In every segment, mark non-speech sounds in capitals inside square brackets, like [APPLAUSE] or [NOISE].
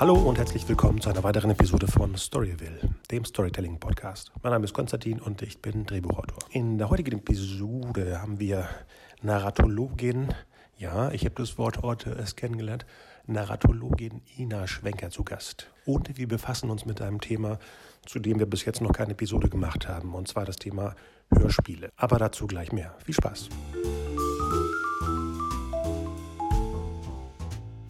Hallo und herzlich willkommen zu einer weiteren Episode von Storyville, dem Storytelling-Podcast. Mein Name ist Konstantin und ich bin Drehbuchautor. In der heutigen Episode haben wir Narratologin, ja, ich habe das Wort heute erst kennengelernt, Narratologin Ina Schwenker zu Gast. Und wir befassen uns mit einem Thema, zu dem wir bis jetzt noch keine Episode gemacht haben, und zwar das Thema Hörspiele. Aber dazu gleich mehr. Viel Spaß.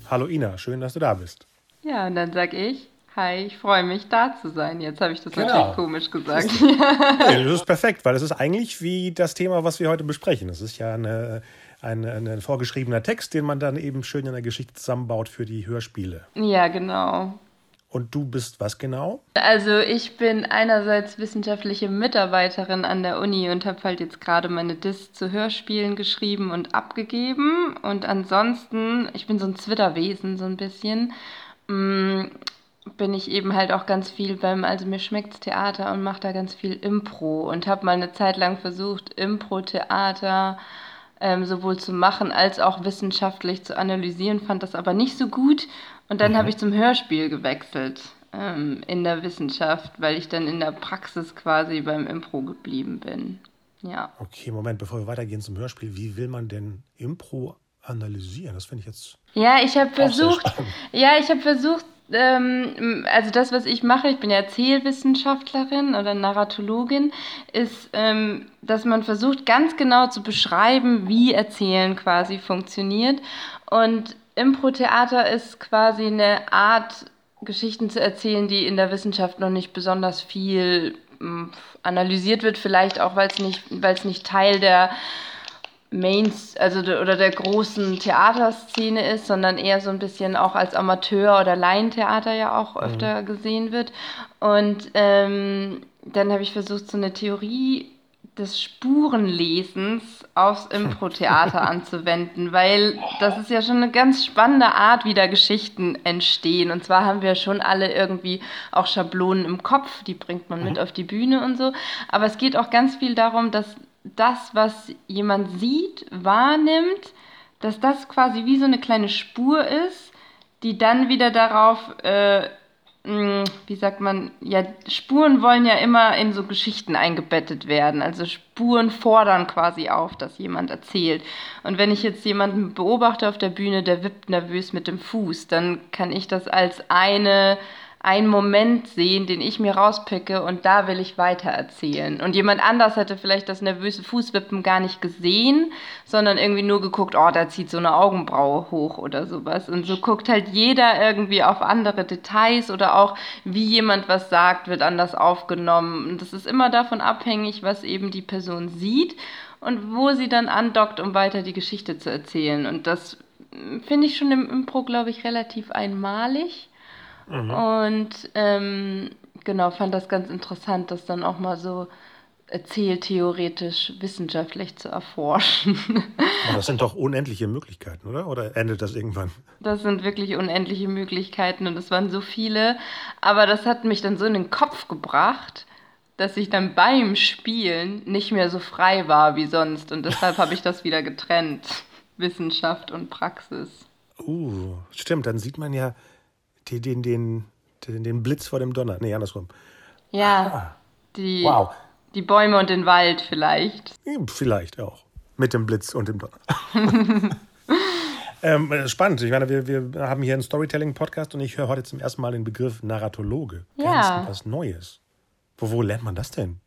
Hallo Ina, schön, dass du da bist. Ja, und dann sag ich, hi, ich freue mich da zu sein. Jetzt habe ich das Genau. natürlich komisch gesagt. Nee, [LAUGHS] das ist perfekt, weil es ist eigentlich wie das Thema, was wir heute besprechen. Es ist ja eine, ein, ein vorgeschriebener Text, den man dann eben schön in der Geschichte zusammenbaut für die Hörspiele. ja, genau. Und du bist was genau? Also ich bin einerseits wissenschaftliche Mitarbeiterin an der Uni und habe halt jetzt gerade meine Dis zu Hörspielen geschrieben und abgegeben. Und ansonsten, ich bin so ein Zwitterwesen so ein bisschen, bin ich eben halt auch ganz viel beim, also mir schmeckt's Theater und mache da ganz viel Impro und habe mal eine Zeit lang versucht, Impro-Theater ähm, sowohl zu machen als auch wissenschaftlich zu analysieren, fand das aber nicht so gut. Und dann habe ich zum Hörspiel gewechselt ähm, in der Wissenschaft, weil ich dann in der Praxis quasi beim Impro geblieben bin. Ja. Okay, Moment, bevor wir weitergehen zum Hörspiel, wie will man denn Impro analysieren? Das finde ich jetzt. Ja, ich habe versucht, ja, ich habe versucht, ähm, also das, was ich mache, ich bin ja Erzählwissenschaftlerin oder Narratologin, ist, ähm, dass man versucht, ganz genau zu beschreiben, wie Erzählen quasi funktioniert. Und Impro-Theater ist quasi eine Art, Geschichten zu erzählen, die in der Wissenschaft noch nicht besonders viel mh, analysiert wird, vielleicht auch, weil es nicht, weil es nicht Teil der Mains, also de, oder der großen Theaterszene ist, sondern eher so ein bisschen auch als Amateur- oder Laientheater ja auch öfter gesehen wird. Und ähm, dann habe ich versucht, so eine Theorie des Spurenlesens aufs [LAUGHS] Impro-Theater anzuwenden, weil das ist ja schon eine ganz spannende Art, wie da Geschichten entstehen. Und zwar haben wir schon alle irgendwie auch Schablonen im Kopf, die bringt man mit auf die Bühne und so. Aber es geht auch ganz viel darum, dass das, was jemand sieht, wahrnimmt, dass das quasi wie so eine kleine Spur ist, die dann wieder darauf, äh, wie sagt man, ja, Spuren wollen ja immer in so Geschichten eingebettet werden. Also Spuren fordern quasi auf, dass jemand erzählt. Und wenn ich jetzt jemanden beobachte auf der Bühne, der wippt nervös mit dem Fuß, dann kann ich das als eine einen Moment sehen, den ich mir rauspicke und da will ich weiter erzählen. Und jemand anders hätte vielleicht das nervöse Fußwippen gar nicht gesehen, sondern irgendwie nur geguckt, oh, da zieht so eine Augenbraue hoch oder sowas. Und so guckt halt jeder irgendwie auf andere Details oder auch wie jemand was sagt, wird anders aufgenommen. Und das ist immer davon abhängig, was eben die Person sieht und wo sie dann andockt, um weiter die Geschichte zu erzählen. Und das mm, finde ich schon im Impro, glaube ich, relativ einmalig. Und ähm, genau, fand das ganz interessant, das dann auch mal so erzähltheoretisch wissenschaftlich zu erforschen. [LAUGHS] Aber das sind doch unendliche Möglichkeiten, oder? Oder endet das irgendwann? Das sind wirklich unendliche Möglichkeiten und es waren so viele. Aber das hat mich dann so in den Kopf gebracht, dass ich dann beim Spielen nicht mehr so frei war wie sonst. Und deshalb habe ich das [LAUGHS] wieder getrennt. Wissenschaft und Praxis. Uh, stimmt, dann sieht man ja den, den, den, den, Blitz vor dem Donner. Nee, andersrum. Ja, die, Wow. die Bäume und den Wald vielleicht. Vielleicht auch. Mit dem Blitz und dem Donner. [LAUGHS] [LAUGHS] ähm, äh, spannend. Ich meine, wir, wir haben hier einen Storytelling-Podcast und ich höre heute zum ersten Mal den Begriff Narratologe. Ja. Ganz was Neues. Wo, wo lernt man das denn?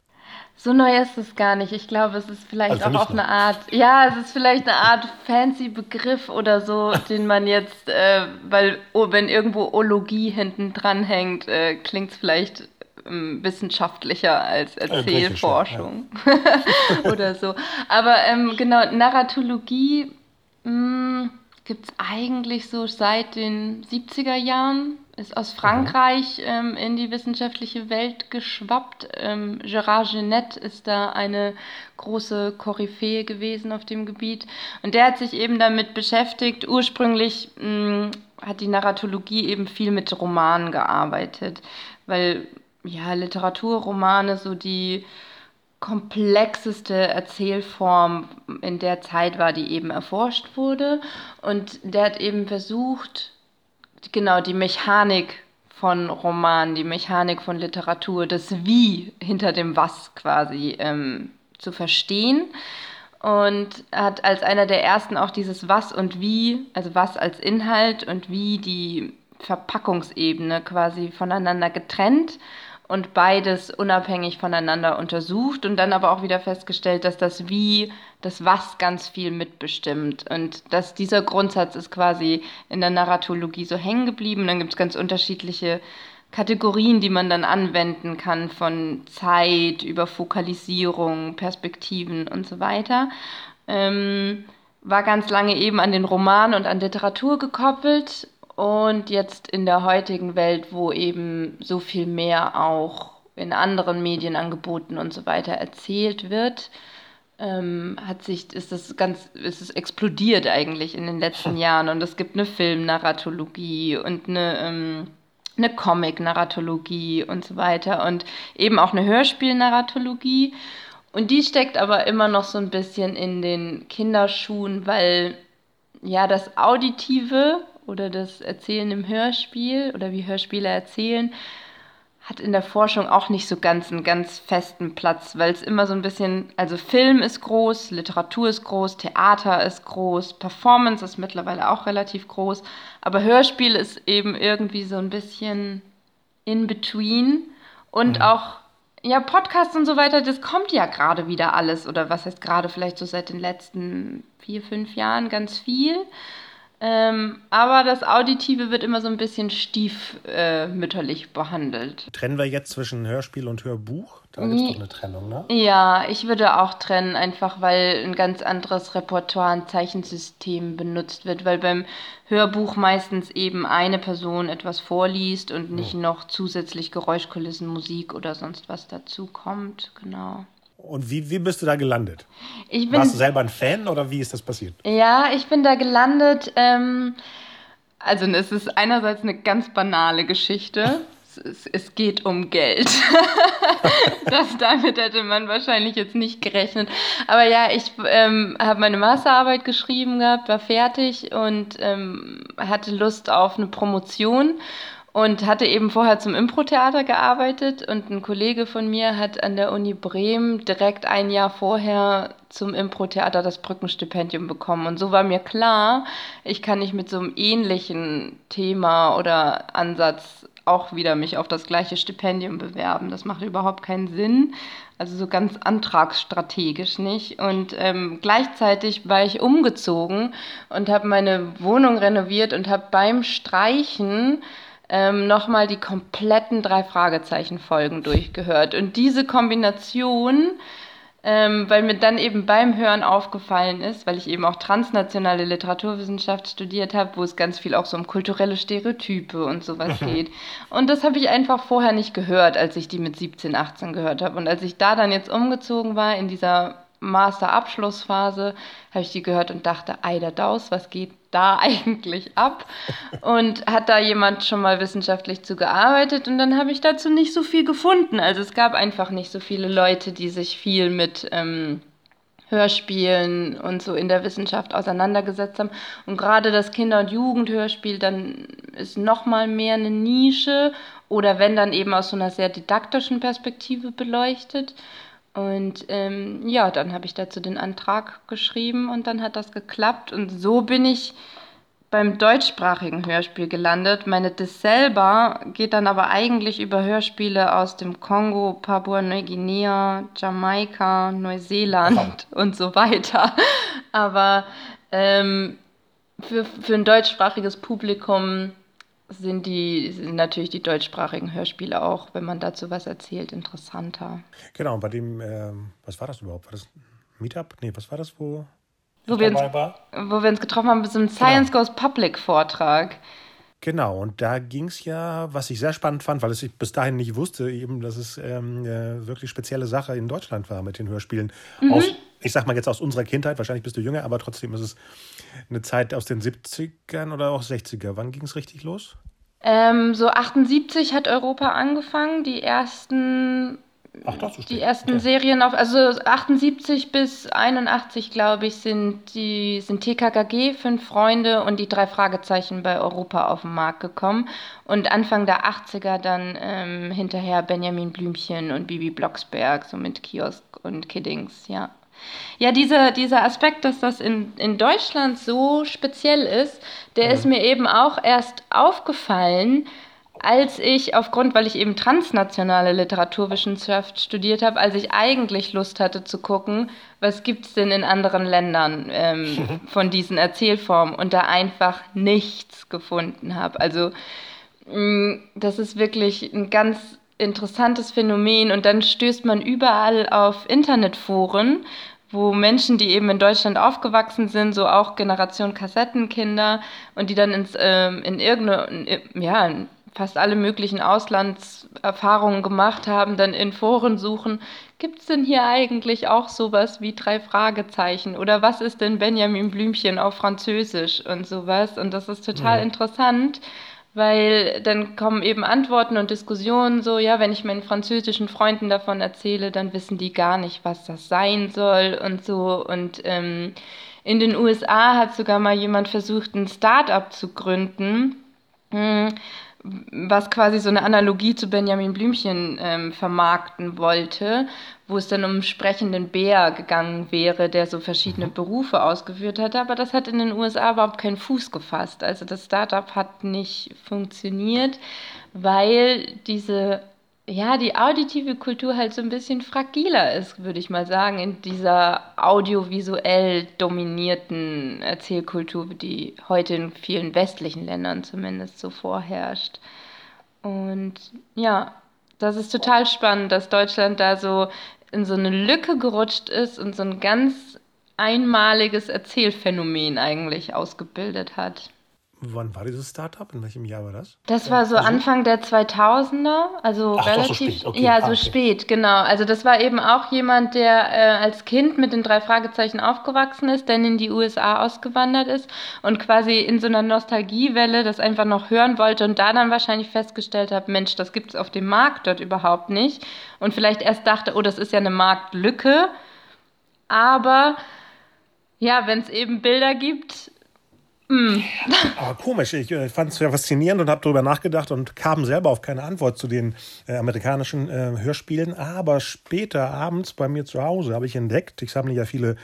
So neu ist es gar nicht. Ich glaube, es ist vielleicht Also auch auf eine Art, ja, es ist vielleicht eine Art fancy Begriff oder so, [LAUGHS] den man jetzt, äh, weil oh, wenn irgendwo Ologie hinten dran hängt, äh, klingt es vielleicht ähm, wissenschaftlicher als ja, Erzählforschung [LAUGHS] [LAUGHS] oder so. Aber ähm, genau, Narratologie gibt es eigentlich so seit den 70er Jahren. Ist aus Frankreich ähm, in die wissenschaftliche Welt geschwappt. Ähm, Gérard Genet ist da eine große Koryphäe gewesen auf dem Gebiet. Und der hat sich eben damit beschäftigt. Ursprünglich mh, hat die Narratologie eben viel mit Romanen gearbeitet, weil ja Literaturromane so die komplexeste Erzählform in der Zeit war, die eben erforscht wurde. Und der hat eben versucht genau die Mechanik von Romanen, die Mechanik von Literatur, das Wie hinter dem Was quasi ähm, zu verstehen. Und hat als einer der ersten auch dieses Was und Wie, also Was als Inhalt und Wie die Verpackungsebene quasi voneinander getrennt und beides unabhängig voneinander untersucht und dann aber auch wieder festgestellt, dass das Wie, das Was ganz viel mitbestimmt. Und dass dieser Grundsatz ist quasi in der Narratologie so hängen geblieben. Dann gibt es ganz unterschiedliche Kategorien, die man dann anwenden kann, von Zeit über Fokalisierung, Perspektiven und so weiter. Ähm, war ganz lange eben an den Roman und an Literatur gekoppelt und jetzt in der heutigen Welt, wo eben so viel mehr auch in anderen Medienangeboten und so weiter erzählt wird, ähm, hat sich, ist es ganz, ist es explodiert eigentlich in den letzten Jahren. Und es gibt eine Filmnarratologie und eine, ähm, eine Comic-Narratologie und so weiter und eben auch eine Hörspiel-Narratologie. Und die steckt aber immer noch so ein bisschen in den Kinderschuhen, weil ja das Auditive oder das Erzählen im Hörspiel oder wie Hörspiele erzählen, hat in der Forschung auch nicht so ganz einen ganz festen Platz, weil es immer so ein bisschen, also Film ist groß, Literatur ist groß, Theater ist groß, Performance ist mittlerweile auch relativ groß, aber Hörspiel ist eben irgendwie so ein bisschen in between und mhm. auch ja, Podcasts und so weiter, das kommt ja gerade wieder alles oder was heißt gerade vielleicht so seit den letzten vier, fünf Jahren ganz viel. Ähm, aber das Auditive wird immer so ein bisschen stiefmütterlich äh, behandelt. Trennen wir jetzt zwischen Hörspiel und Hörbuch? Da gibt es doch eine Trennung, ne? Ja, ich würde auch trennen, einfach weil ein ganz anderes Repertoire, ein Zeichensystem benutzt wird, weil beim Hörbuch meistens eben eine Person etwas vorliest und nicht oh. noch zusätzlich Geräuschkulissen, Musik oder sonst was dazu kommt. Genau. Und wie, wie bist du da gelandet? Bin, Warst du selber ein Fan oder wie ist das passiert? Ja, ich bin da gelandet. Ähm, also es ist einerseits eine ganz banale Geschichte. es, es, geht um Geld. [LAUGHS] das, damit hätte man wahrscheinlich jetzt nicht gerechnet. Aber ja, ich ähm, habe meine Masterarbeit geschrieben gehabt, war fertig und ähm, hatte Lust auf eine Promotion und hatte eben vorher zum Impro-Theater gearbeitet und ein Kollege von mir hat an der Uni Bremen direkt ein Jahr vorher zum Impro-Theater das Brückenstipendium bekommen. Und so war mir klar, ich kann nicht mit so einem ähnlichen Thema oder Ansatz auch wieder mich auf das gleiche Stipendium bewerben. Das macht überhaupt keinen Sinn. Also so ganz antragsstrategisch nicht. Und ähm, gleichzeitig war ich umgezogen und habe meine Wohnung renoviert und habe beim Streichen ähm, nochmal die kompletten drei Fragezeichen-Folgen durchgehört. Und diese Kombination, ähm, weil mir dann eben beim Hören aufgefallen ist, weil ich eben auch transnationale Literaturwissenschaft studiert habe, wo es ganz viel auch so um kulturelle Stereotype und sowas geht. Und das habe ich einfach vorher nicht gehört, als ich die mit 17, 18 gehört habe. Und als ich da dann jetzt umgezogen war in dieser Master-Abschlussphase, habe ich die gehört und dachte, ei der Daus, was geht da [LAUGHS] eigentlich ab? Und hat da jemand schon mal wissenschaftlich zu gearbeitet? Und dann habe ich dazu nicht so viel gefunden. Also es gab einfach nicht so viele Leute, die sich viel mit ähm, Hörspielen und so in der Wissenschaft auseinandergesetzt haben. Und gerade das Kinder- und Jugendhörspiel, dann ist noch mal mehr eine Nische oder wenn dann eben aus so einer sehr didaktischen Perspektive beleuchtet. Und ähm, ja, dann habe ich dazu den Antrag geschrieben und dann hat das geklappt. Und so bin ich beim deutschsprachigen Hörspiel gelandet. Meine Diss selber geht dann aber eigentlich über Hörspiele aus dem Kongo, Papua-Neuguinea, Jamaika, Neuseeland und so weiter. Aber ähm, für, für ein deutschsprachiges Publikum sind die sind natürlich die deutschsprachigen Hörspiele auch, wenn man dazu was erzählt, interessanter. Genau, bei dem, ähm, was war das überhaupt? War das ein Meetup? Nee, was war das, wo, wo, wir uns, wo wir uns getroffen haben, bei so einem Science genau. Goes Public Vortrag. Genau, und da ging es ja, was ich sehr spannend fand, weil ich bis dahin nicht wusste, eben, dass es ähm, äh, wirklich spezielle Sache in Deutschland war mit den Hörspielen. Mhm. Aus, ich sag mal jetzt aus unserer Kindheit, wahrscheinlich bist du jünger, aber trotzdem ist es eine Zeit aus den 70ern oder auch 60er. Wann ging es richtig los? Ähm, so 78 hat Europa angefangen. Die ersten Ach, ist die ersten okay. Serien auf, also 78 bis 81, glaube ich, sind die sind TKKG, Fünf Freunde und die drei Fragezeichen bei Europa auf den Markt gekommen. Und Anfang der 80er dann ähm, hinterher Benjamin Blümchen und Bibi Blocksberg, so mit Kiosk und Kiddings, ja. Ja, dieser, dieser Aspekt, dass das in, in Deutschland so speziell ist, der mhm. ist mir eben auch erst aufgefallen, als ich aufgrund, weil ich eben transnationale Literaturwissenschaft studiert habe, als ich eigentlich Lust hatte zu gucken, was gibt es denn in anderen Ländern ähm, von diesen Erzählformen und da einfach nichts gefunden habe. Also mh, mm, das ist wirklich ein ganz interessantes Phänomen und dann stößt man überall auf Internetforen, wo Menschen, die eben in Deutschland aufgewachsen sind, so auch Generation Kassettenkinder und die dann ins, ähm, in irgendeine, ja, fast alle möglichen Auslandserfahrungen gemacht haben, dann in Foren suchen, gibt es denn hier eigentlich auch sowas wie drei Fragezeichen? Oder was ist denn Benjamin Blümchen auf Französisch und sowas? Und das ist total ja. interessant, weil dann kommen eben Antworten und Diskussionen so, ja, wenn ich meinen französischen Freunden davon erzähle, dann wissen die gar nicht, was das sein soll und so. Und ähm, in den USA hat sogar mal jemand versucht, ein Start-up zu gründen, hm, was quasi so eine Analogie zu Benjamin Blümchen ähm, vermarkten wollte, wo es dann um sprechenden Bär gegangen wäre, der so verschiedene mhm. Berufe ausgeführt hat. Aber das hat in den USA überhaupt keinen Fuß gefasst. Also das Startup hat nicht funktioniert, weil diese ja, die auditive Kultur halt so ein bisschen fragiler ist, würde ich mal sagen, in dieser audiovisuell dominierten Erzählkultur, die heute in vielen westlichen Ländern zumindest so vorherrscht. Und ja, das ist total spannend, dass Deutschland da so in so eine Lücke gerutscht ist und so ein ganz einmaliges Erzählphänomen eigentlich ausgebildet hat. Wann war dieses Startup? In welchem Jahr war das? Das war so also, Anfang der 2000er, also Ach, relativ. So spät. Okay. Ja, so ah, okay. spät, genau. Also das war eben auch jemand, der äh, als Kind mit den drei Fragezeichen aufgewachsen ist, dann in die USA ausgewandert ist und quasi in so einer Nostalgiewelle das einfach noch hören wollte und da dann wahrscheinlich festgestellt hat, Mensch, das gibt es auf dem Markt dort überhaupt nicht. Und vielleicht erst dachte, oh, das ist ja eine Marktlücke. Aber ja, wenn es eben Bilder gibt, hm. Aber komisch, ich äh, fand es ja faszinierend und habe darüber nachgedacht und kam selber auf keine Antwort zu den äh, amerikanischen äh, Hörspielen. Aber später abends bei mir zu Hause habe ich entdeckt, ich sammle ja viele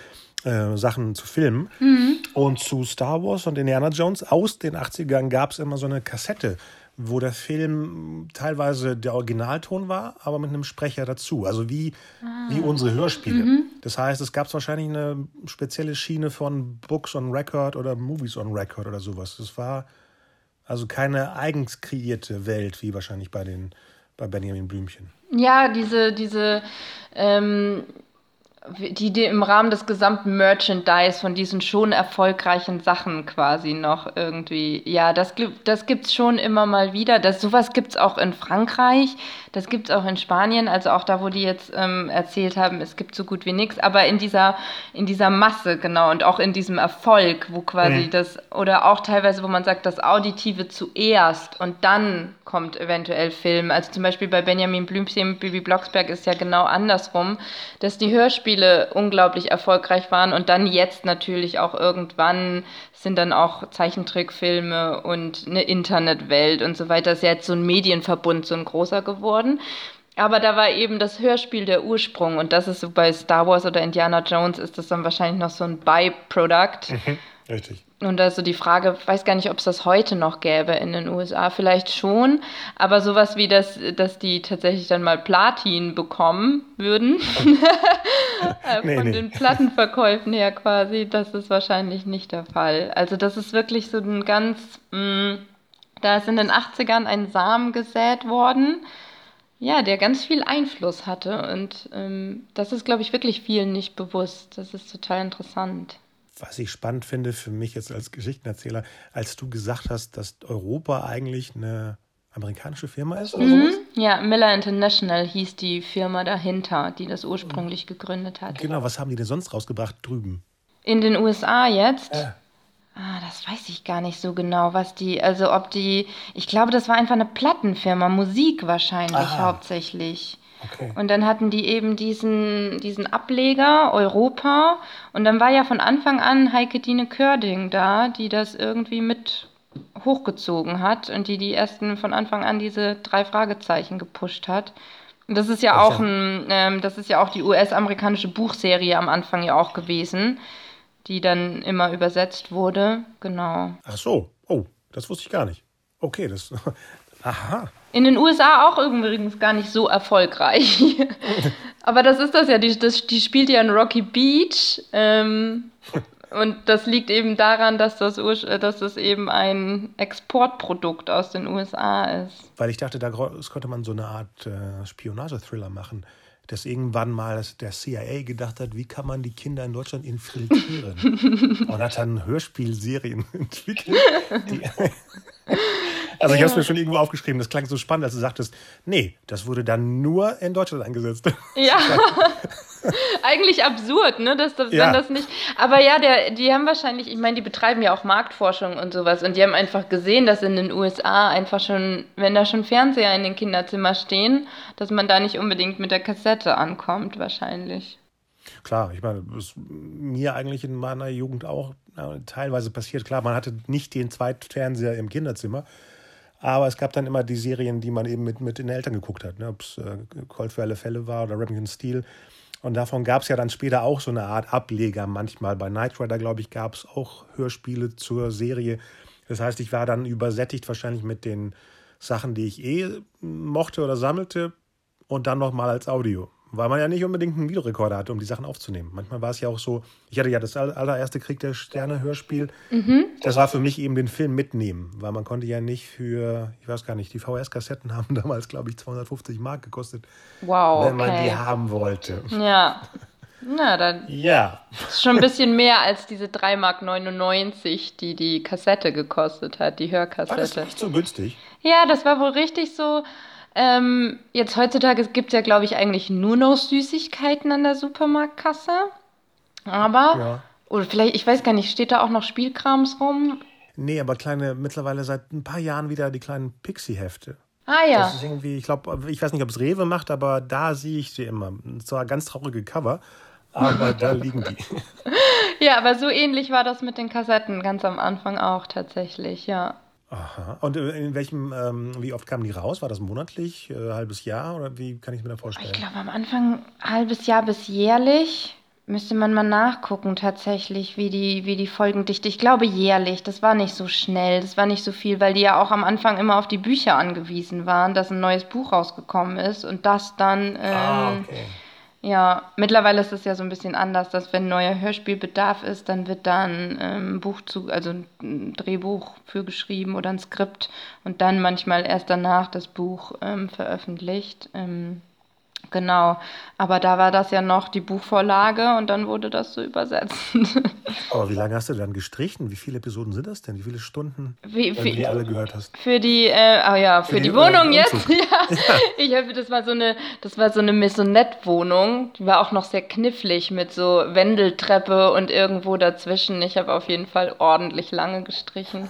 äh, Sachen zu filmen. Mhm. Und zu Star Wars und Indiana Jones aus den 80ern gab es immer so eine Kassette wo der Film teilweise der Originalton war, aber mit einem Sprecher dazu. Also wie, ah. wie unsere Hörspiele. Mhm. Das heißt, es gab wahrscheinlich eine spezielle Schiene von Books on Record oder Movies on Record oder sowas. Das war also keine eigens kreierte Welt, wie wahrscheinlich bei den bei Benjamin Blümchen. Ja, diese, diese ähm die, die im Rahmen des gesamten Merchandise von diesen schon erfolgreichen Sachen quasi noch irgendwie, ja, das, das gibt es schon immer mal wieder. Das, sowas gibt es auch in Frankreich, das gibt es auch in Spanien, also auch da, wo die jetzt ähm, erzählt haben, es gibt so gut wie nichts, aber in dieser, in dieser Masse, genau, und auch in diesem Erfolg, wo quasi mhm. das, oder auch teilweise, wo man sagt, das Auditive zuerst und dann kommt eventuell Film. Also zum Beispiel bei Benjamin Blümchen, Bibi Blocksberg ist ja genau andersrum, dass die Hörspiele unglaublich erfolgreich waren und dann jetzt natürlich auch irgendwann sind dann auch Zeichentrickfilme und eine Internetwelt und so weiter. Das ist ja jetzt so ein Medienverbund, so ein großer geworden. Aber da war eben das Hörspiel der Ursprung und das ist so bei Star Wars oder Indiana Jones ist das dann wahrscheinlich noch so ein Byproduct. Mhm, richtig. Und also die Frage, weiß gar nicht, ob es das heute noch gäbe in den USA, vielleicht schon, aber sowas wie das, dass die tatsächlich dann mal Platin bekommen würden, [LAUGHS] äh, nee, von nee. den Plattenverkäufen her quasi, das ist wahrscheinlich nicht der Fall. Also das ist wirklich so ein ganz, mh, mm, da ist in den 80ern ein Samen gesät worden, ja, der ganz viel Einfluss hatte und ähm, das ist, glaube ich, wirklich vielen nicht bewusst. Das ist total interessant was ich spannend finde für mich jetzt als Geschichtenerzähler, als du gesagt hast, dass Europa eigentlich eine amerikanische Firma ist oder mhm. sowas? Ja, Miller International hieß die Firma dahinter, die das ursprünglich gegründet hat. Genau, was haben die denn sonst rausgebracht drüben? In den USA jetzt? Äh. Ah, das weiß ich gar nicht so genau, was die, also ob die, ich glaube, das war einfach eine Plattenfirma, Musik wahrscheinlich Aha. hauptsächlich. Okay. Und dann hatten die eben diesen, diesen Ableger Europa. Und dann war ja von Anfang an Heike Dine Körding da, die das irgendwie mit hochgezogen hat und die die ersten von Anfang an diese drei Fragezeichen gepusht hat. Und das ist ja auch ein, ähm, das ist ja auch die US-amerikanische Buchserie am Anfang ja auch gewesen, die dann immer übersetzt wurde. Genau. Ach so, oh, das wusste ich gar nicht. Okay, das. [LAUGHS] Aha. In den USA auch übrigens gar nicht so erfolgreich. [LAUGHS] Aber das ist das ja, die, das, die spielt ja in Rocky Beach. Ähm, und das liegt eben daran, dass das, dass das eben ein Exportprodukt aus den USA ist. Weil ich dachte, da könnte man so eine Art äh, Spionage-Thriller machen dass irgendwann mal der CIA gedacht hat, wie kann man die Kinder in Deutschland infiltrieren? [LAUGHS] und hat dann Hörspielserien [LAUGHS] entwickelt. Also ich habe es mir schon irgendwo aufgeschrieben, das klang so spannend, als du sagtest, nee, das wurde dann nur in Deutschland eingesetzt. [LAUGHS] Ja. [LAUGHS] Eigentlich absurd, ne? Dass, dass ja. das nicht. Aber ja, der, die haben wahrscheinlich, ich meine, die betreiben ja auch Marktforschung und sowas und die haben einfach gesehen, dass in den USA einfach schon, wenn da schon Fernseher in den Kinderzimmern stehen, dass man da nicht unbedingt mit der Kassette ankommt, wahrscheinlich. Klar, ich meine, das ist mir eigentlich in meiner Jugend auch ja, teilweise passiert. Klar, man hatte nicht den Zweitfernseher im Kinderzimmer, aber es gab dann immer die Serien, die man eben mit, mit den Eltern geguckt hat. Ne? Ob es äh, Cold für alle Fälle war oder Remington Steel. Und davon gab es ja dann später auch so eine Art Ableger manchmal. Bei Knight Rider, glaube ich, gab es auch Hörspiele zur Serie. Das heißt, ich war dann übersättigt wahrscheinlich mit den Sachen, die ich eh mochte oder sammelte und dann nochmal als Audio weil man ja nicht unbedingt einen Videorekorder hatte, um die Sachen aufzunehmen. Manchmal war es ja auch so, ich hatte ja das allererste Krieg der Sterne Hörspiel. Mhm. Das war für mich eben den Film mitnehmen, weil man konnte ja nicht für, ich weiß gar nicht, die VHS-Kassetten [LAUGHS] haben damals, glaube ich, 250 Mark gekostet. Wow. Wenn man die haben wollte. Ja. Na, dann ja. ist schon ein bisschen mehr als diese 3,99 Mark, die die Kassette gekostet hat, die Hörkassette. War das nicht so günstig? Ja, das war wohl richtig so ähm, jetzt heutzutage gibt es ja, glaube ich, eigentlich nur noch Süßigkeiten an der Supermarktkasse. Aber, ja. oder vielleicht, ich weiß gar nicht, steht da auch noch Spielkrams rum? Nee, aber kleine, mittlerweile seit ein paar Jahren wieder die kleinen Pixie-Hefte. Ah ja. Das ist irgendwie, ich glaube, ich weiß nicht, ob es Rewe macht, aber da sehe ich sie immer. Zwar ganz traurige Cover, aber [LAUGHS] da liegen die. Ja, aber so ähnlich war das mit den Kassetten ganz am Anfang auch tatsächlich, ja. Aha. Und in welchem, ähm, wie oft kamen die raus? War das monatlich, äh, halbes Jahr oder wie kann ich mir das vorstellen? Ich glaube am Anfang halbes Jahr bis jährlich. Müsste man mal nachgucken tatsächlich, wie die, wie die Folgendichte. Ich glaube jährlich. Das war nicht so schnell, das war nicht so viel, weil die ja auch am Anfang immer auf die Bücher angewiesen waren, dass ein neues Buch rausgekommen ist und das dann. Ah, ähm, ah, okay ja, mittlerweile ist es ja so ein bisschen anders, dass wenn neuer Hörspielbedarf ist, dann wird da ein ähm, Buch zu, also ein Drehbuch für geschrieben oder ein Skript und dann manchmal erst danach das Buch ähm, veröffentlicht. Ähm, Genau, aber da war das ja noch die Buchvorlage und dann wurde das so übersetzt. [LAUGHS] Aber wie lange hast du dann gestrichen? Wie viele Episoden sind das denn? Wie viele Stunden, wie, wenn du die alle gehört hast? Für die, äh, oh ja, für, für die, die, Wohnung jetzt. [LAUGHS] Ja. ja. Ich habe, das war so eine, das war so eine Maisonette-Wohnung. Die war auch noch sehr knifflig mit so Wendeltreppe und irgendwo dazwischen. Ich habe auf jeden Fall ordentlich lange gestrichen.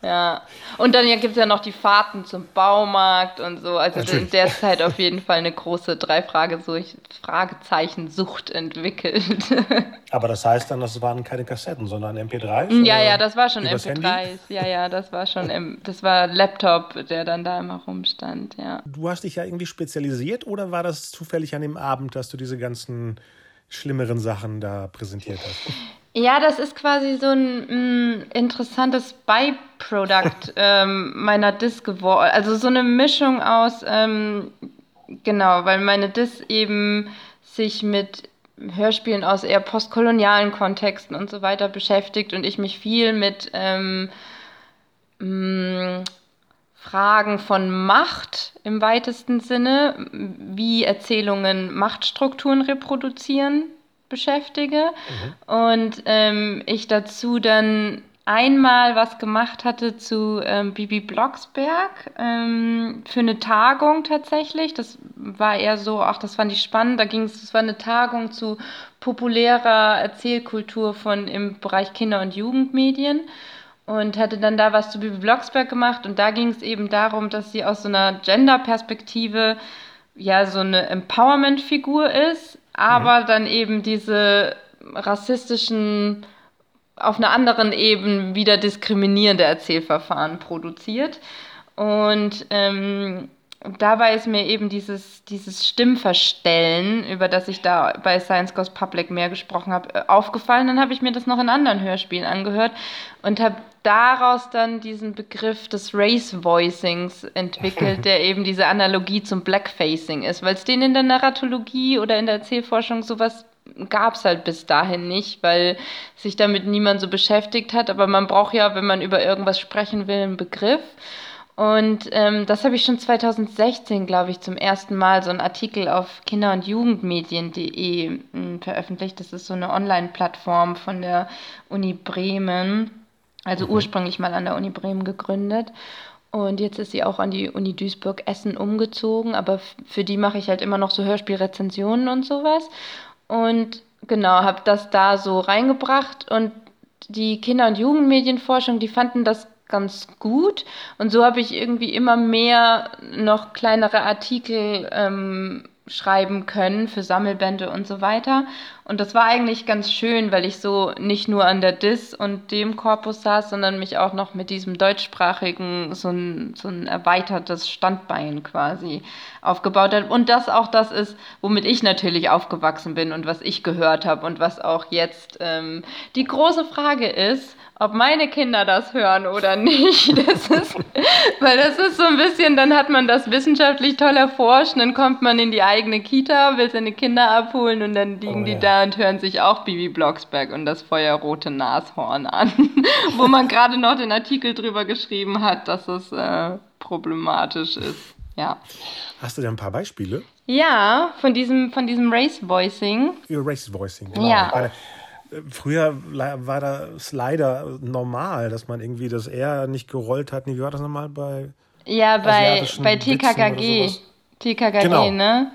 Ja, und dann gibt es ja noch die Fahrten zum Baumarkt und so. Also in der Zeit auf jeden Fall eine große drei Fragezeichen-Sucht entwickelt. [LAUGHS] Aber das heißt dann, das waren keine Kassetten, sondern MP3s? Ja, ja, das war schon MP3s. Ja, ja, das war schon, das war Laptop, der dann da immer rumstand, ja. Du hast dich ja irgendwie spezialisiert oder war das zufällig an dem Abend, dass du diese ganzen schlimmeren Sachen da präsentiert hast? Ja, das ist quasi so ein mh, mm, interessantes Byproduct [LAUGHS] ähm, meiner Dis geworden. Also so eine Mischung aus, ähm, genau, weil meine Dis eben sich mit Hörspielen aus eher postkolonialen Kontexten und so weiter beschäftigt und ich mich viel mit ähm, mh, mm, Fragen von Macht im weitesten Sinne, wie Erzählungen Machtstrukturen reproduzieren beschäftige. Mhm. Und ähm, ich dazu dann einmal was gemacht hatte zu ähm, Bibi Blocksberg ähm, für eine Tagung tatsächlich. Das war eher so, ach, das fand ich spannend. Da ging es, das war eine Tagung zu populärer Erzählkultur von im Bereich Kinder- und Jugendmedien und hatte dann da was zu Bibi Blocksberg gemacht und da ging es eben darum, dass sie aus so einer Gender-Perspektive ja so eine Empowerment-Figur ist, aber mhm. dann eben diese rassistischen auf einer anderen Ebene wieder diskriminierende Erzählverfahren produziert. Und ähm, dabei ist mir eben dieses, dieses Stimmverstellen, über das ich da bei Science Goes Public mehr gesprochen habe, aufgefallen. Dann habe ich mir das noch in anderen Hörspielen angehört und habe daraus dann diesen Begriff des Race Voicings entwickelt, [LAUGHS] der eben diese Analogie zum Blackfacing ist, weil es den in der Narratologie oder in der Erzählforschung sowas gab es halt bis dahin nicht, weil sich damit niemand so beschäftigt hat. Aber man braucht ja, wenn man über irgendwas sprechen will, einen Begriff. Und ähm, das habe ich schon 2016, glaube ich, zum ersten Mal so einen Artikel auf kinder- und jugendmedien.de hm, veröffentlicht. Das ist so eine Online-Plattform von der Uni Bremen, also mhm. ursprünglich mal an der Uni Bremen gegründet. Und jetzt ist sie auch an die Uni Duisburg-Essen umgezogen, aber für die mache ich halt immer noch so Hörspielrezensionen und sowas. Und genau, habe das da so reingebracht und die Kinder- und Jugendmedienforschung, die fanden das ganz gut. Und so habe ich irgendwie immer mehr noch kleinere Artikel ähm, schreiben können für Sammelbände und so weiter. Und das war eigentlich ganz schön, weil ich so nicht nur an der DIS und dem Korpus saß, sondern mich auch noch mit diesem deutschsprachigen, so ein, so ein erweitertes Standbein quasi aufgebaut hat. Und das auch das ist, womit ich natürlich aufgewachsen bin und was ich gehört habe und was auch jetzt ähm, die große Frage ist, ob meine Kinder das hören oder nicht. [LAUGHS] Das ist, weil das ist so ein bisschen, dann hat man das wissenschaftlich toll erforscht, dann kommt man in die eigene Kita, will seine Kinder abholen und dann liegen oh, die ja. da und hören sich auch Bibi Blocksberg und das feuerrote Nashorn an, [LAUGHS] wo man gerade noch den Artikel drüber geschrieben hat, dass es äh, problematisch ist. Ja. Hast du da ein paar Beispiele? Ja, von diesem, von diesem Race Voicing. Race Voicing, genau. Ja. Früher war das leider normal, dass man irgendwie das R nicht gerollt hat. Wie war das nochmal bei. Ja, bei, bei TKKG. TKKG, genau. ne?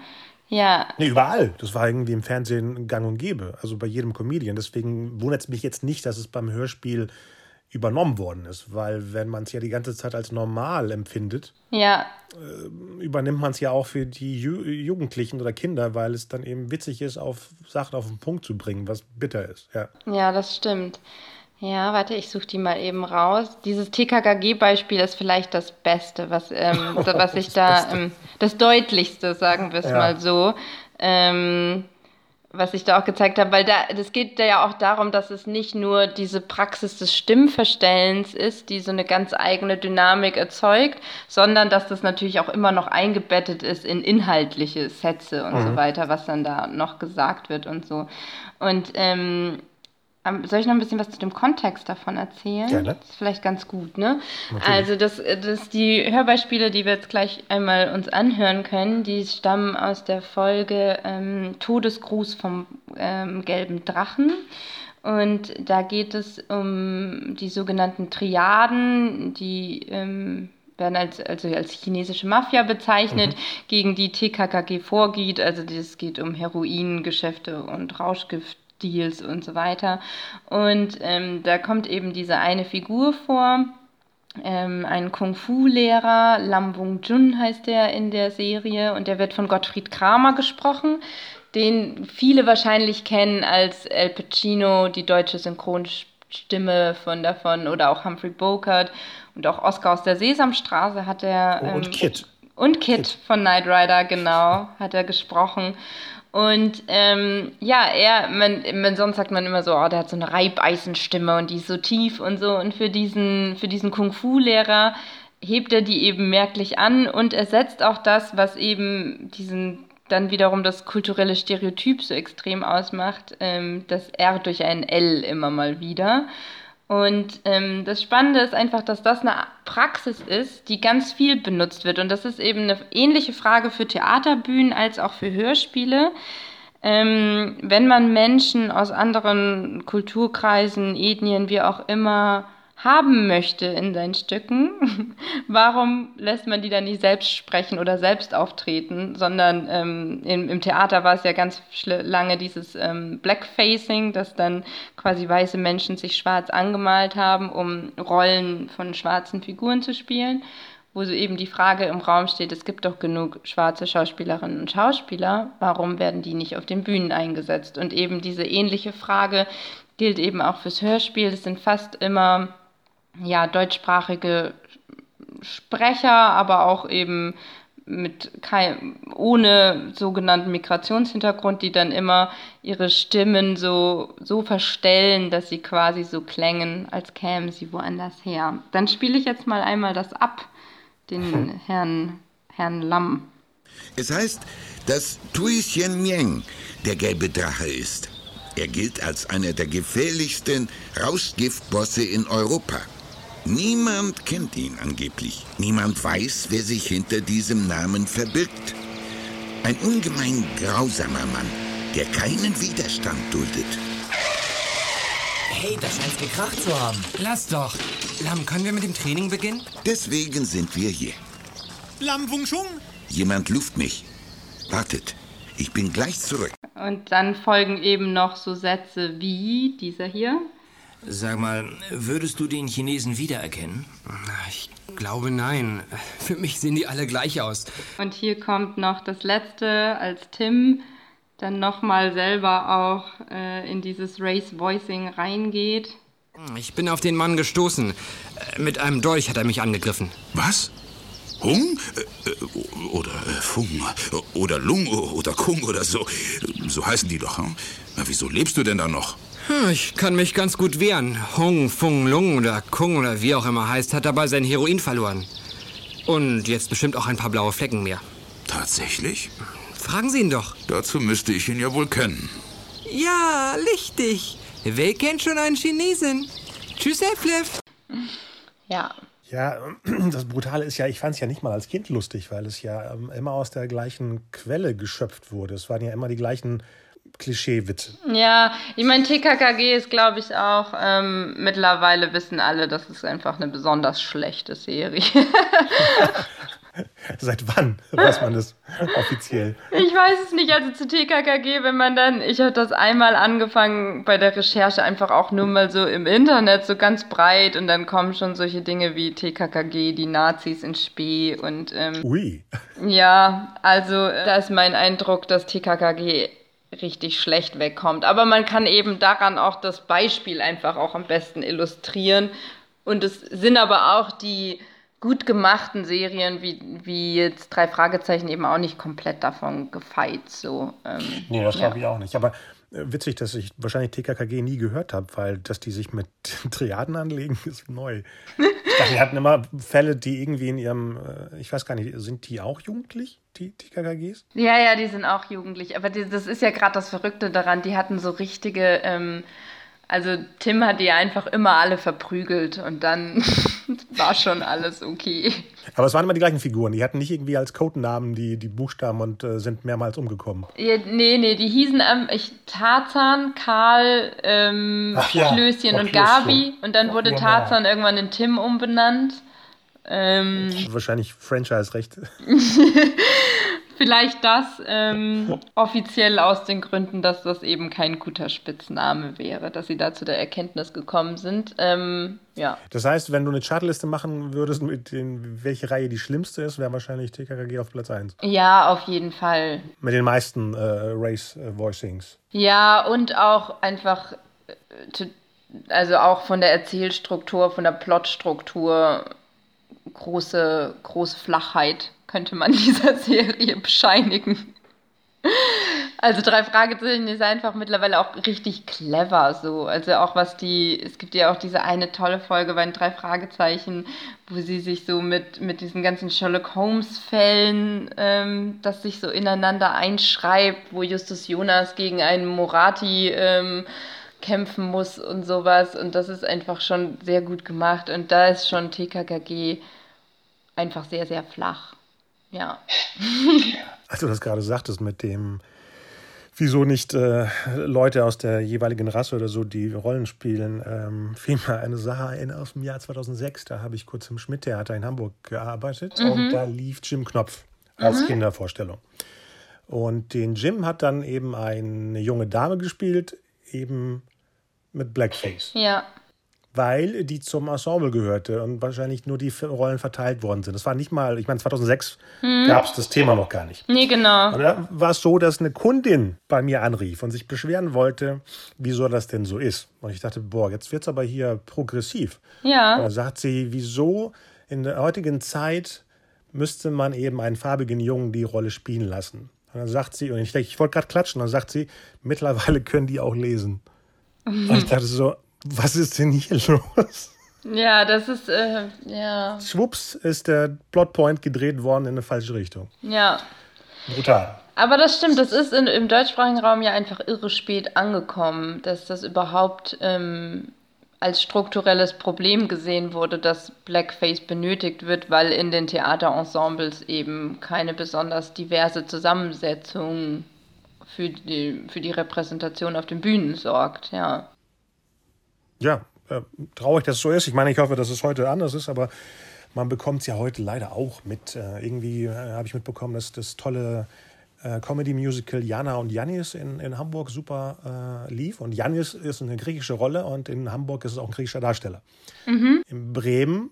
Ja. Nee, überall. Das war irgendwie im Fernsehen gang und gäbe. Also bei jedem Comedian. Deswegen wundert es mich jetzt nicht, dass es beim Hörspiel übernommen worden ist, weil wenn man es ja die ganze Zeit als normal empfindet, ja. äh, übernimmt man es ja auch für die Ju Jugendlichen oder Kinder, weil es dann eben witzig ist, auf Sachen auf den Punkt zu bringen, was bitter ist. Ja, ja das stimmt. Ja, warte, ich suche die mal eben raus. Dieses TKKG-Beispiel ist vielleicht das Beste, was, ähm, [LAUGHS] was ich da, ähm, das deutlichste, sagen wir es ja. mal so. Ähm, was ich da auch gezeigt habe, weil da das geht ja auch darum, dass es nicht nur diese Praxis des Stimmverstellens ist, die so eine ganz eigene Dynamik erzeugt, sondern dass das natürlich auch immer noch eingebettet ist in inhaltliche Sätze und mhm. so weiter, was dann da noch gesagt wird und so. Und ähm, soll ich noch ein bisschen was zu dem Kontext davon erzählen? Gerne. Das ist vielleicht ganz gut, ne? Natürlich. Also das, das die Hörbeispiele, die wir jetzt gleich einmal uns anhören können, die stammen aus der Folge ähm, Todesgruß vom ähm, gelben Drachen. Und da geht es um die sogenannten Triaden, die ähm, werden als, also als chinesische Mafia bezeichnet, mhm. gegen die TKKG vorgeht. Also es geht um Heroingeschäfte und Rauschgift Deals und so weiter. Und ähm, da kommt eben diese eine Figur vor, ähm, ein Kung-Fu-Lehrer, Lam Wung Jun heißt der in der Serie, und der wird von Gottfried Kramer gesprochen, den viele wahrscheinlich kennen als El Pacino, die deutsche Synchronstimme von davon, oder auch Humphrey Bogart und auch Oscar aus der Sesamstraße hat er. Ähm, und Kit. Und Kit, Kit von Knight Rider, genau, hat er gesprochen. Und ähm, ja, er, man, man, sonst sagt man immer so, oh, der hat so eine Reibeisenstimme und die ist so tief und so. Und für diesen, für diesen Kung-Fu-Lehrer hebt er die eben merklich an und ersetzt auch das, was eben diesen dann wiederum das kulturelle Stereotyp so extrem ausmacht, ähm, das R durch ein L immer mal wieder. Und ähm, das Spannende ist einfach, dass das eine Praxis ist, die ganz viel benutzt wird. Und das ist eben eine ähnliche Frage für Theaterbühnen als auch für Hörspiele. Ähm, wenn man Menschen aus anderen Kulturkreisen, Ethnien, wie auch immer, haben möchte in seinen Stücken, [LAUGHS] warum lässt man die dann nicht selbst sprechen oder selbst auftreten, sondern ähm, im, im, Theater war es ja ganz lange dieses ähm, Blackfacing, dass dann quasi weiße Menschen sich schwarz angemalt haben, um Rollen von schwarzen Figuren zu spielen. wo so eben die Frage im Raum steht, es gibt doch genug schwarze Schauspielerinnen und Schauspieler, warum werden die nicht auf den Bühnen eingesetzt? Und eben diese ähnliche Frage gilt eben auch fürs Hörspiel. Es sind fast immer ja, deutschsprachige Sprecher, aber auch eben mit kein, ohne sogenannten Migrationshintergrund, die dann immer ihre Stimmen so, so verstellen, dass sie quasi so klängen, als kämen sie woanders her. Dann spiele ich jetzt mal einmal das ab, den [LAUGHS] Herrn, Herrn Lamm. Es heißt, dass Tui Xian Mieng der gelbe Drache ist. Er gilt als einer der gefährlichsten Rauschgiftbosse in Europa. Niemand kennt ihn angeblich. Niemand weiß, wer sich hinter diesem Namen verbirgt. Ein ungemein grausamer Mann, der keinen Widerstand duldet. Hey, da scheint's gekracht zu haben. Lass doch. Lam, können wir mit dem Training beginnen? Deswegen sind wir hier. Lam Wung Chun? Jemand luft mich. Wartet, ich bin gleich zurück. Und dann folgen eben noch so Sätze wie dieser hier. Sag mal, würdest du den Chinesen wiedererkennen? Ich glaube nein. Für mich sehen die alle gleich aus. Und hier kommt noch das letzte, als Tim dann nochmal selber auch äh, in dieses Race Voicing reingeht. Ich bin auf den Mann gestoßen. Äh, mit einem Dolch hat er mich angegriffen. Was? Hung? Äh, äh, oder Fung? Oder Lung? Oder Kung oder so? So heißen die doch. Hm? Na, wieso lebst du denn da noch? Hm, ich kann mich ganz gut wehren. Hung, Fung, Lung oder Kung oder wie auch immer heißt, hat dabei sein Heroin verloren. Und jetzt bestimmt auch ein paar blaue Flecken mehr. Tatsächlich? Fragen Sie ihn doch. Dazu müsste ich ihn ja wohl kennen. Ja, richtig. Wer kennt schon einen Chinesen? Tschüss, Herr Fliff. Ja. Ja, [CLEARS THROAT] das Brutale ist ja, ich fand es ja nicht mal als Kind lustig, weil es ja ähm, immer aus der gleichen Quelle geschöpft wurde. Es waren ja immer die gleichen Klischeewitze. Ja, ich meine, TKKG ist, glaube ich, auch, ähm, mittlerweile wissen alle, das ist einfach eine besonders schlechte Serie. [LAUGHS] Seit wann weiß man das offiziell? Ich weiß es nicht. Also zu TKKG, wenn man dann, ich habe das einmal angefangen bei der Recherche einfach auch nur mal so im Internet, so ganz breit und dann kommen schon solche Dinge wie TKKG, die Nazis in Spee und. Ähm, Ui. Ja, also da ist mein Eindruck, dass TKKG richtig schlecht wegkommt. Aber man kann eben daran auch das Beispiel einfach auch am besten illustrieren. Und es sind aber auch die gut gemachten Serien wie, wie jetzt drei Fragezeichen eben auch nicht komplett davon gefeit. So, ähm, nee, das glaube ich auch nicht. Aber witzig, dass ich wahrscheinlich TKKG nie gehört habe, weil dass die sich mit [LAUGHS] Triaden anlegen, ist neu. Die hatten immer Fälle, die irgendwie in ihrem, äh, ich weiß gar nicht, sind die auch jugendlich, die TKKGs? Ja, ja, die sind auch jugendlich. Aber die, das ist ja gerade das Verrückte daran, die hatten so richtige. Ähm, also Tim hat die einfach immer alle verprügelt und dann [LAUGHS] war schon alles okay. Aber es waren immer die gleichen Figuren. Die hatten nicht irgendwie als Codenamen die, die Buchstaben und äh, sind mehrmals umgekommen. Ja, nee, nee, die hießen ähm, ich, Tarzan, Karl, ähm, ja, Klößchen und Gabi. Und dann wurde Tarzan irgendwann in Tim umbenannt. Ähm, Wahrscheinlich Franchise-Recht. [LAUGHS] Vielleicht das ähm, offiziell aus den Gründen, dass das eben kein guter Spitzname wäre, dass sie da zu der Erkenntnis gekommen sind. Ähm, ja. Das heißt, wenn du eine Chartliste machen würdest, mit den, welche Reihe die schlimmste ist, wäre wahrscheinlich TKKG auf Platz 1. Ja, auf jeden Fall. Mit den meisten äh, Race-Voicings. Ja, und auch einfach, äh, also auch von der Erzählstruktur, von der Plotstruktur, große, große Flachheit könnte man [LAUGHS] dieser Serie bescheinigen. Also drei Fragezeichen ist einfach mittlerweile auch richtig clever so. Also auch was die, es gibt ja auch diese eine tolle Folge bei den drei Fragezeichen, wo sie sich so mit, mit diesen ganzen Sherlock Holmes Fällen, ähm, das sich so ineinander einschreibt, wo Justus Jonas gegen einen Morati ähm, kämpfen muss und sowas. Und das ist einfach schon sehr gut gemacht. Und da ist schon TKKG einfach sehr, sehr flach. Ja. [LAUGHS] Als du das gerade sagtest mit dem, wieso nicht äh, Leute aus der jeweiligen Rasse oder so, die Rollen spielen, ähm, fiel mir eine Sache ein aus dem Jahr 2006. Da habe ich kurz im Schmidt-Theater in Hamburg gearbeitet mhm. und da lief Jim Knopf als mhm. Kindervorstellung. Und den Jim hat dann eben eine junge Dame gespielt, eben mit Blackface. Ja. Weil die zum Ensemble gehörte und wahrscheinlich nur die Rollen verteilt worden sind. Das war nicht mal, ich meine, 2006 hm. gab es das Thema noch gar nicht. Nee, genau. Und da war es so, dass eine Kundin bei mir anrief und sich beschweren wollte, wieso das denn so ist. Und ich dachte, boah, jetzt wird es aber hier progressiv. Ja. Und dann sagt sie, wieso in der heutigen Zeit müsste man eben einen farbigen Jungen die Rolle spielen lassen. Und dann sagt sie, und ich ich wollte gerade klatschen, dann sagt sie, mittlerweile können die auch lesen. Und ich dachte so, was ist denn hier [LAUGHS] los? Ja, das ist, äh, ja. Schwupps ist der Plotpoint gedreht worden in eine falsche Richtung. Ja. Brutal. Aber das stimmt, das ist in, im deutschsprachigen Raum ja einfach irre spät angekommen, dass das überhaupt ähm, als strukturelles Problem gesehen wurde, dass Blackface benötigt wird, weil in den Theaterensembles eben keine besonders diverse Zusammensetzung für die, für die Repräsentation auf den Bühnen sorgt, ja. Ja, äh, traurig, dass es so ist. Ich meine, ich hoffe, dass es heute anders ist, aber man bekommt es ja heute leider auch mit. Äh, irgendwie äh, habe ich mitbekommen, dass das tolle äh, Comedy-Musical Jana und Janis in, in Hamburg super äh, lief. Und Janis ist eine griechische Rolle und in Hamburg ist es auch ein griechischer Darsteller. Mhm. In Bremen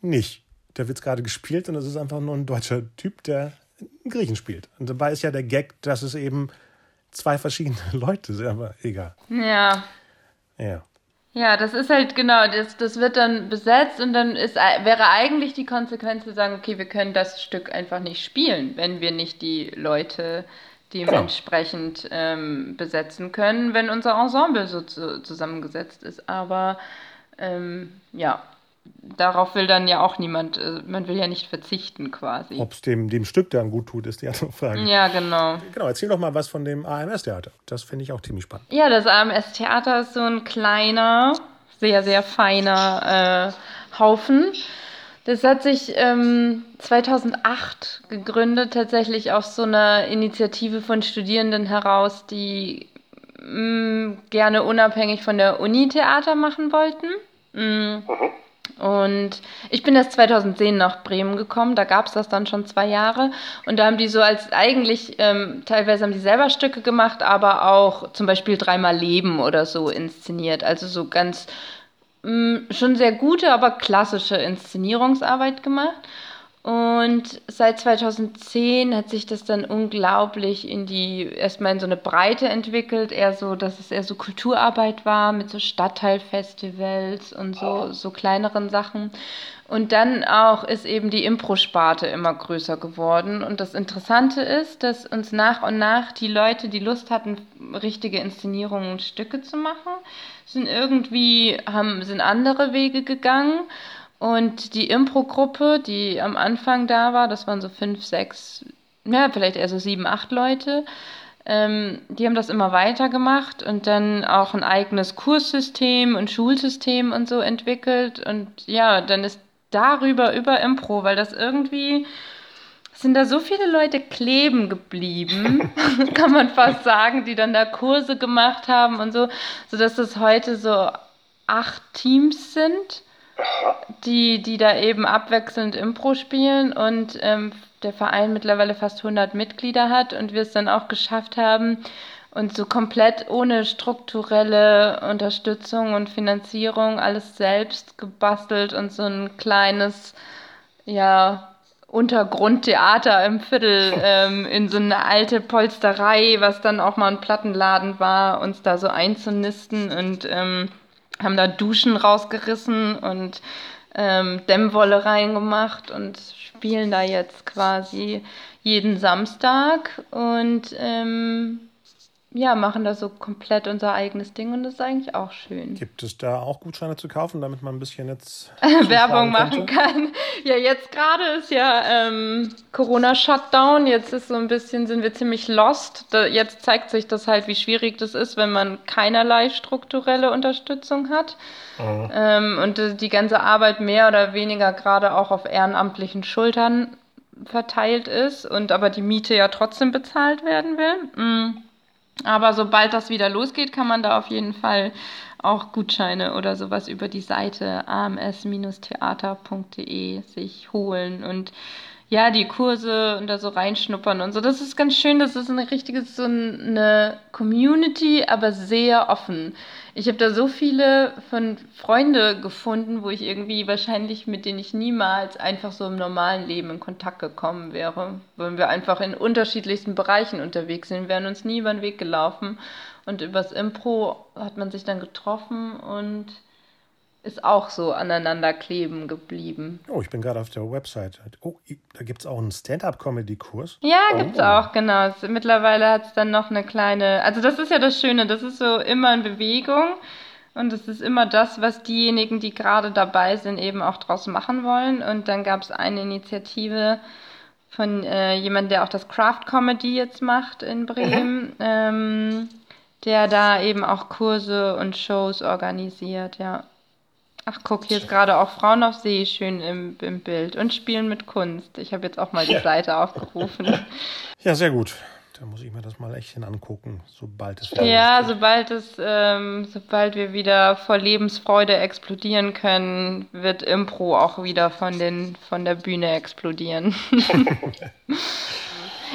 nicht. Der wird gerade gespielt und es ist einfach nur ein deutscher Typ, der einen Griechen spielt. Und dabei ist ja der Gag, dass es eben zwei verschiedene [LAUGHS] Leute sind, aber egal. Ja. Ja. Ja, das ist halt genau, das, das wird dann besetzt und dann ist, wäre eigentlich die Konsequenz zu sagen, okay, wir können das Stück einfach nicht spielen, wenn wir nicht die Leute dementsprechend genau. ähm, besetzen können, wenn unser Ensemble so zu, zusammengesetzt ist. Aber ähm, ja, darauf will dann ja auch niemand, äh, man will ja nicht verzichten quasi. Ob es dem, dem Stück dann gut tut, ist die andere Frage. Ja, genau. Genau, erzähl doch mal was von dem AMS-Theater. Das finde ich auch ziemlich spannend. Ja, das AMS-Theater ist so ein kleiner, sehr, sehr feiner äh, Haufen. Das hat sich ähm, 2008 gegründet, tatsächlich aus so einer Initiative von Studierenden heraus, die mh, mm, gerne unabhängig von der Uni Theater machen wollten. Mhm. Mhm. Und ich bin erst 2010 nach Bremen gekommen, da gab es das dann schon zwei Jahre. Und da haben die so als eigentlich, ähm, teilweise haben die selber Stücke gemacht, aber auch zum Beispiel dreimal Leben oder so inszeniert. Also so ganz mh, mm, schon sehr gute, aber klassische Inszenierungsarbeit gemacht. Und seit 2010 hat sich das dann unglaublich in die, erstmal in so eine Breite entwickelt, eher so, dass es eher so Kulturarbeit war mit so Stadtteilfestivals und so, so kleineren Sachen. Und dann auch ist eben die Impro-Sparte immer größer geworden. Und das Interessante ist, dass uns nach und nach die Leute, die Lust hatten, richtige Inszenierungen und Stücke zu machen, sind irgendwie, haben, sind andere Wege gegangen. Und die Impro-Gruppe, die am Anfang da war, das waren so fünf, sechs, ja, vielleicht eher so sieben, acht Leute, ähm, die haben das immer weiter gemacht und dann auch ein eigenes Kurssystem und Schulsystem und so entwickelt. Und ja, dann ist darüber, über Impro, weil das irgendwie sind da so viele Leute kleben geblieben, [LAUGHS] kann man fast sagen, die dann da Kurse gemacht haben und so, sodass das heute so acht Teams sind die, die da eben abwechselnd Impro spielen und ähm, der Verein mittlerweile fast 100 Mitglieder hat und wir es dann auch geschafft haben, und so komplett ohne strukturelle Unterstützung und Finanzierung alles selbst gebastelt und so ein kleines, ja, Untergrundtheater im Viertel ähm, in so eine alte Polsterei, was dann auch mal ein Plattenladen war, uns da so einzunisten und ähm, haben da Duschen rausgerissen und ähm, Dämmwolle reingemacht und spielen da jetzt quasi jeden Samstag und ähm, ja, machen da so komplett unser eigenes Ding und das ist eigentlich auch schön. Gibt es da auch Gutscheine zu kaufen, damit man ein bisschen jetzt [LAUGHS] Werbung machen kann? Ja, jetzt gerade ist ja ähm, Corona-Shutdown. Jetzt ist so ein bisschen, sind wir ziemlich lost. Da, jetzt zeigt sich das halt, wie schwierig das ist, wenn man keinerlei strukturelle Unterstützung hat. Mhm. Ähm, und die ganze Arbeit mehr oder weniger gerade auch auf ehrenamtlichen Schultern verteilt ist und aber die Miete ja trotzdem bezahlt werden will. Mhm. Aber sobald das wieder losgeht, kann man da auf jeden Fall auch Gutscheine oder sowas über die Seite ams-theater.de sich holen. Und Ja, die Kurse und da so reinschnuppern und so. Das ist ganz schön. Das ist eine richtige, so eine Community, aber sehr offen. Ich habe da so viele von Freunde gefunden, wo ich irgendwie wahrscheinlich mit denen ich niemals einfach so im normalen Leben in Kontakt gekommen wäre. Weil wir einfach in unterschiedlichsten Bereichen unterwegs sind. Wären uns nie über den Weg gelaufen. Und übers Impro hat man sich dann getroffen und ist auch so aneinander kleben geblieben. Oh, ich bin gerade auf der Website. Oh, da gibt es auch einen Stand-up-Comedy-Kurs. Ja, oh. gibt es auch, genau. Mittlerweile hat es dann noch eine kleine. Also, das ist ja das Schöne, das ist so immer in Bewegung. Und es ist immer das, was diejenigen, die gerade dabei sind, eben auch draus machen wollen. Und dann gab es eine Initiative von äh, jemandem, der auch das Craft Comedy jetzt macht in Bremen, mhm. ähm, der da eben auch Kurse und Shows organisiert, ja. Ach, guck, hier ist gerade auch Frauen auf See schön im, im Bild und spielen mit Kunst. Ich habe jetzt auch mal die ja. Seite aufgerufen. [LAUGHS] Ja, sehr gut. Da muss ich mir das mal echt hin angucken, sobald es Ja, sobald es, ähm, sobald wir wieder vor Lebensfreude explodieren können, wird Impro auch wieder von den von der Bühne explodieren. [LAUGHS] [LAUGHS]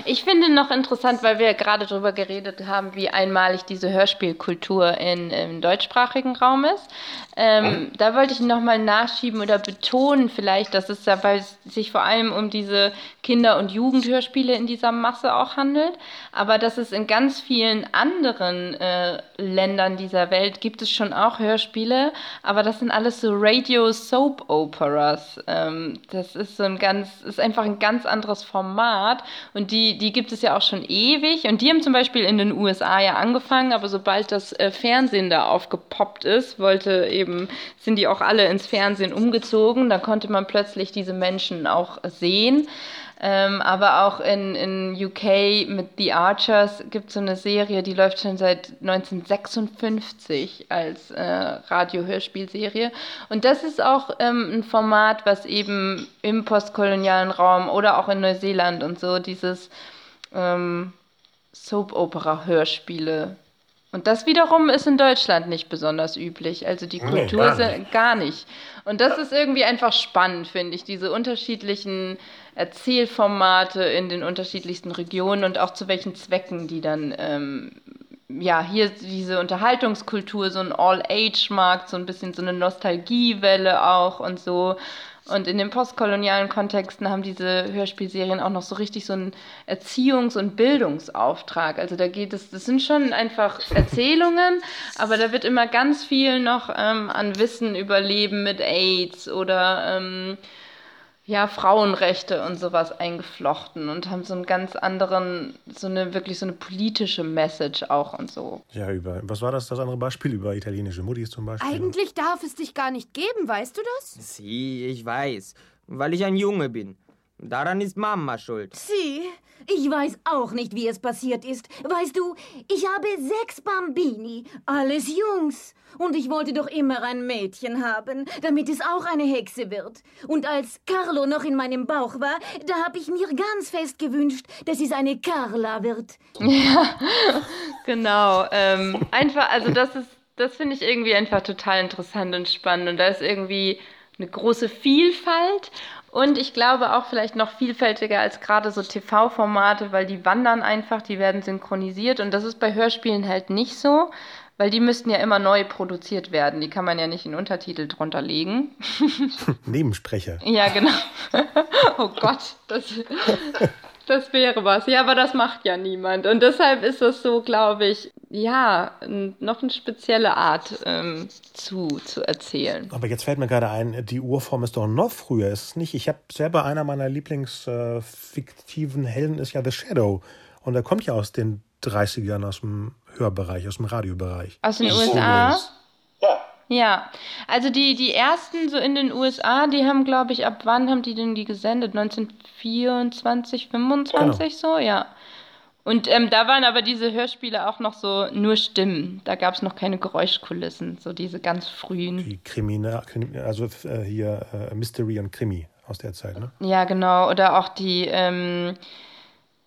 Ich finde noch interessant, weil wir gerade darüber geredet haben, wie einmalig diese Hörspielkultur in, im deutschsprachigen Raum ist. Ähm, da wollte ich nochmal nachschieben oder betonen vielleicht, dass es dabei sich vor allem um diese Kinder- und Jugendhörspiele in dieser Masse auch handelt, aber dass es in ganz vielen anderen äh, Ländern dieser Welt gibt es schon auch Hörspiele, aber das sind alles so Radio-Soap-Operas. Ähm, das ist so ein ganz, ist einfach ein ganz anderes Format und die die, gibt es ja auch schon ewig und die haben zum Beispiel in den USA ja angefangen, aber sobald das äh, Fernsehen da aufgepoppt ist, wollte eben, sind die auch alle ins Fernsehen umgezogen, da konnte man plötzlich diese Menschen auch sehen. Ähm, aber auch in, in UK mit The Archers gibt es so eine Serie, die läuft schon seit 1956 als äh, Radio-Hörspielserie. Und das ist auch ähm, ein Format, was eben im postkolonialen Raum oder auch in Neuseeland und so dieses ähm, Soap-Opera-Hörspiele und das wiederum ist in Deutschland nicht besonders üblich. Also die Kultur nee, gar, nicht. gar nicht. Und das ist irgendwie einfach spannend, finde ich, diese unterschiedlichen Erzählformate in den unterschiedlichsten Regionen und auch zu welchen Zwecken die dann, ähm, ja, hier diese Unterhaltungskultur, so ein All-Age-Markt, so ein bisschen so eine Nostalgiewelle auch und so. Und in den postkolonialen Kontexten haben diese Hörspielserien auch noch so richtig so einen Erziehungs- und Bildungsauftrag. Also da geht es, das sind schon einfach Erzählungen, aber da wird immer ganz viel noch ähm, an Wissen über Leben mit AIDS oder ähm, ja, Frauenrechte und sowas eingeflochten und haben so einen ganz anderen, so eine wirklich so eine politische Message auch und so. Ja, über, was war das, das andere Beispiel? Über italienische Muttis zum Beispiel? Eigentlich darf es dich gar nicht geben, weißt du das? Sie, ich weiß, weil ich ein Junge bin. Daran ist Mama schuld. Sie, ich weiß auch nicht, wie es passiert ist. Weißt du, ich habe sechs Bambini, alles Jungs. Und ich wollte doch immer ein Mädchen haben, damit es auch eine Hexe wird. Und als Carlo noch in meinem Bauch war, da habe ich mir ganz fest gewünscht, dass es eine Carla wird. [LAUGHS] Ja, genau. Ähm, einfach, also das ist, das finde ich irgendwie einfach total interessant und spannend. Und da ist irgendwie eine große Vielfalt und ich glaube auch vielleicht noch vielfältiger als gerade so TV-Formate, weil die wandern einfach, die werden synchronisiert und das ist bei Hörspielen halt nicht so, weil die müssten ja immer neu produziert werden. Die kann man ja nicht in Untertitel drunter legen. [LAUGHS] Nebensprecher. Ja, genau. [LAUGHS] oh Gott, das, das wäre was. Ja, aber das macht ja niemand. Und deshalb ist das so, glaube ich, ja, noch eine spezielle Art ähm, zu, zu erzählen. Aber jetzt fällt mir gerade ein, die Urform ist doch noch früher, ist es nicht? Ich habe selber einer meiner Lieblingsfiktiven äh, Helden ist ja The Shadow. Und er kommt ja aus den 30ern, aus dem Hörbereich, aus dem Radiobereich. Aus den USA? Ja. Ja, also die, die ersten so in den USA, die haben, glaube ich, ab wann haben die denn die gesendet? 1924, 25 genau. so, ja. Und ähm, da waren aber diese Hörspiele auch noch so nur Stimmen. Da gab es noch keine Geräuschkulissen, so diese ganz frühen. Die Krimine, also äh, hier äh, Mystery und Krimi aus der Zeit, ne? Ja, genau. Oder auch die, ähm,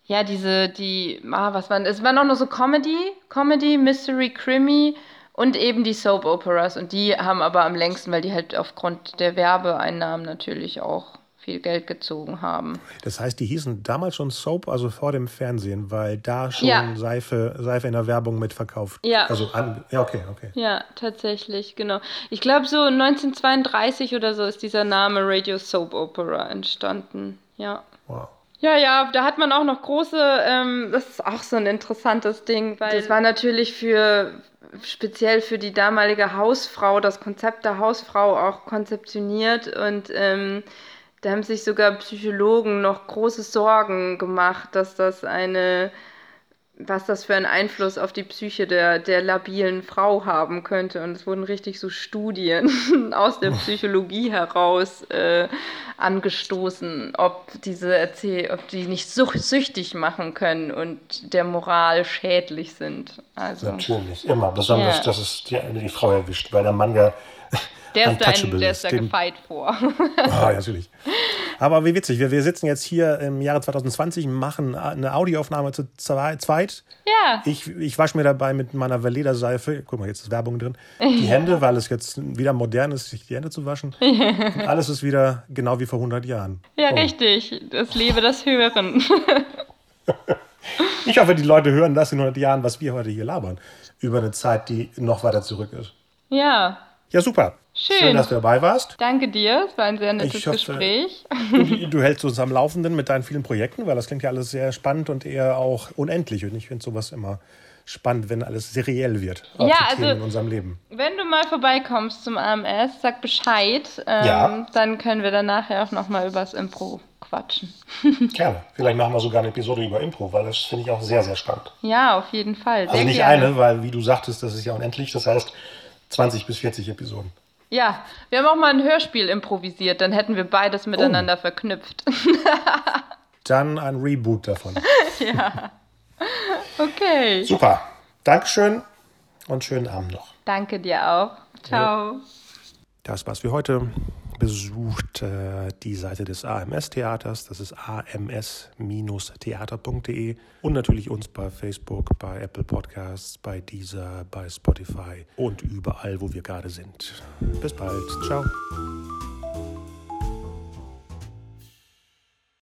ja, diese, die, ah, was waren, es waren auch nur so Comedy, Comedy, Mystery, Krimi und eben die Soap Operas. Und die haben aber am längsten, weil die halt aufgrund der Werbeeinnahmen natürlich auch viel Geld gezogen haben. Das heißt, die hießen damals schon Soap, also vor dem Fernsehen, weil da schon Ja. Seife, Seife in der Werbung mitverkauft. Ja. Also an, ja, okay, okay. Ja, tatsächlich, genau. Ich glaube, so 1932 oder so ist dieser Name Radio Soap Opera entstanden. Ja. Wow. Ja, ja, da hat man auch noch große, ähm, das ist auch so ein interessantes Ding, weil das war natürlich für, speziell für die damalige Hausfrau, das Konzept der Hausfrau auch konzeptioniert und ähm, da haben sich sogar Psychologen noch große Sorgen gemacht, dass das eine, was das für einen Einfluss auf die Psyche der, der labilen Frau haben könnte. Und es wurden richtig so Studien [LAUGHS] aus der Psychologie heraus äh, angestoßen, ob diese Erzähl ob die nicht such süchtig machen können und der Moral schädlich sind. Also Natürlich, immer. Besonders, Ja. dass es die, die Frau erwischt, weil der Mann ja der ist da, ein, der ist da gefeit vor. [LAUGHS] Ah, ja, natürlich. Aber wie witzig, wir, wir sitzen jetzt hier im Jahre 2020, machen eine Audioaufnahme zu zwei- zweit. ja, Ich, ich wasche mir dabei mit meiner Veleda-Seife, guck mal, jetzt ist Werbung drin, die Hände, [LAUGHS] weil es jetzt wieder modern ist, sich die Hände zu waschen. Und alles ist wieder genau wie vor 100 Jahren. ja, Oh. richtig. Das lebe das Hören. [LAUGHS] Ich hoffe, die Leute hören das in 100 Jahren, was wir heute hier labern. Über eine Zeit, die noch weiter zurück ist. ja, Ja, super. Schön. dass du dabei warst. danke dir. Es war ein sehr nettes hoffe- Gespräch. Du, [LAUGHS] du hältst uns am Laufenden mit deinen vielen Projekten, weil das klingt ja alles sehr spannend und eher auch unendlich. Und ich finde sowas immer spannend, wenn alles seriell wird. Auch Ja, also- in unserem Leben. Wenn du mal vorbeikommst zum AMS, sag Bescheid. Ähm, Ja. Dann können wir dann nachher auch nochmal übers Impro quatschen. [LAUGHS] Gerne. Vielleicht machen wir sogar eine Episode über Impro, weil das finde ich auch sehr, sehr spannend. Ja, auf jeden Fall. Sehr Also nicht gerne. eine, weil wie du sagtest, das ist ja unendlich. Das heißt 20 bis 40 Episoden. Ja, wir haben auch mal ein Hörspiel improvisiert, dann hätten wir beides miteinander Oh. verknüpft. [LAUGHS] Dann ein Reboot davon. [LAUGHS] okay. Super. Dankeschön und schönen Abend noch. Danke dir auch. Ciao. Das war's für heute. Besucht äh, die Seite des AMS-Theaters, das ist ams-theater.de und natürlich uns bei Facebook, bei Apple Podcasts, bei Deezer, bei Spotify und überall, wo wir gerade sind. Bis bald. Ciao.